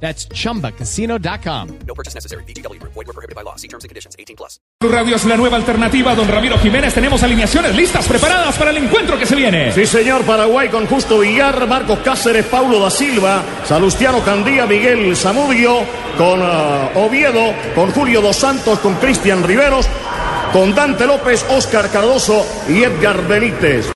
That's chumbacasino.com. No purchase necessary. BGW. Void were prohibited by law. See terms and conditions. 18 plus. Radio es la nueva alternativa. Don Ramiro Jiménez, tenemos alineaciones listas, preparadas para el encuentro que se viene. Sí, señor, Paraguay con Justo Villar, Marcos Cáceres, Paulo da Silva, Salustiano Candía, Miguel Zamudio, con ah, Oviedo, con Julio Dos Santos, con Cristian Riveros, con Dante López, Oscar Cardoso y Edgar Benítez.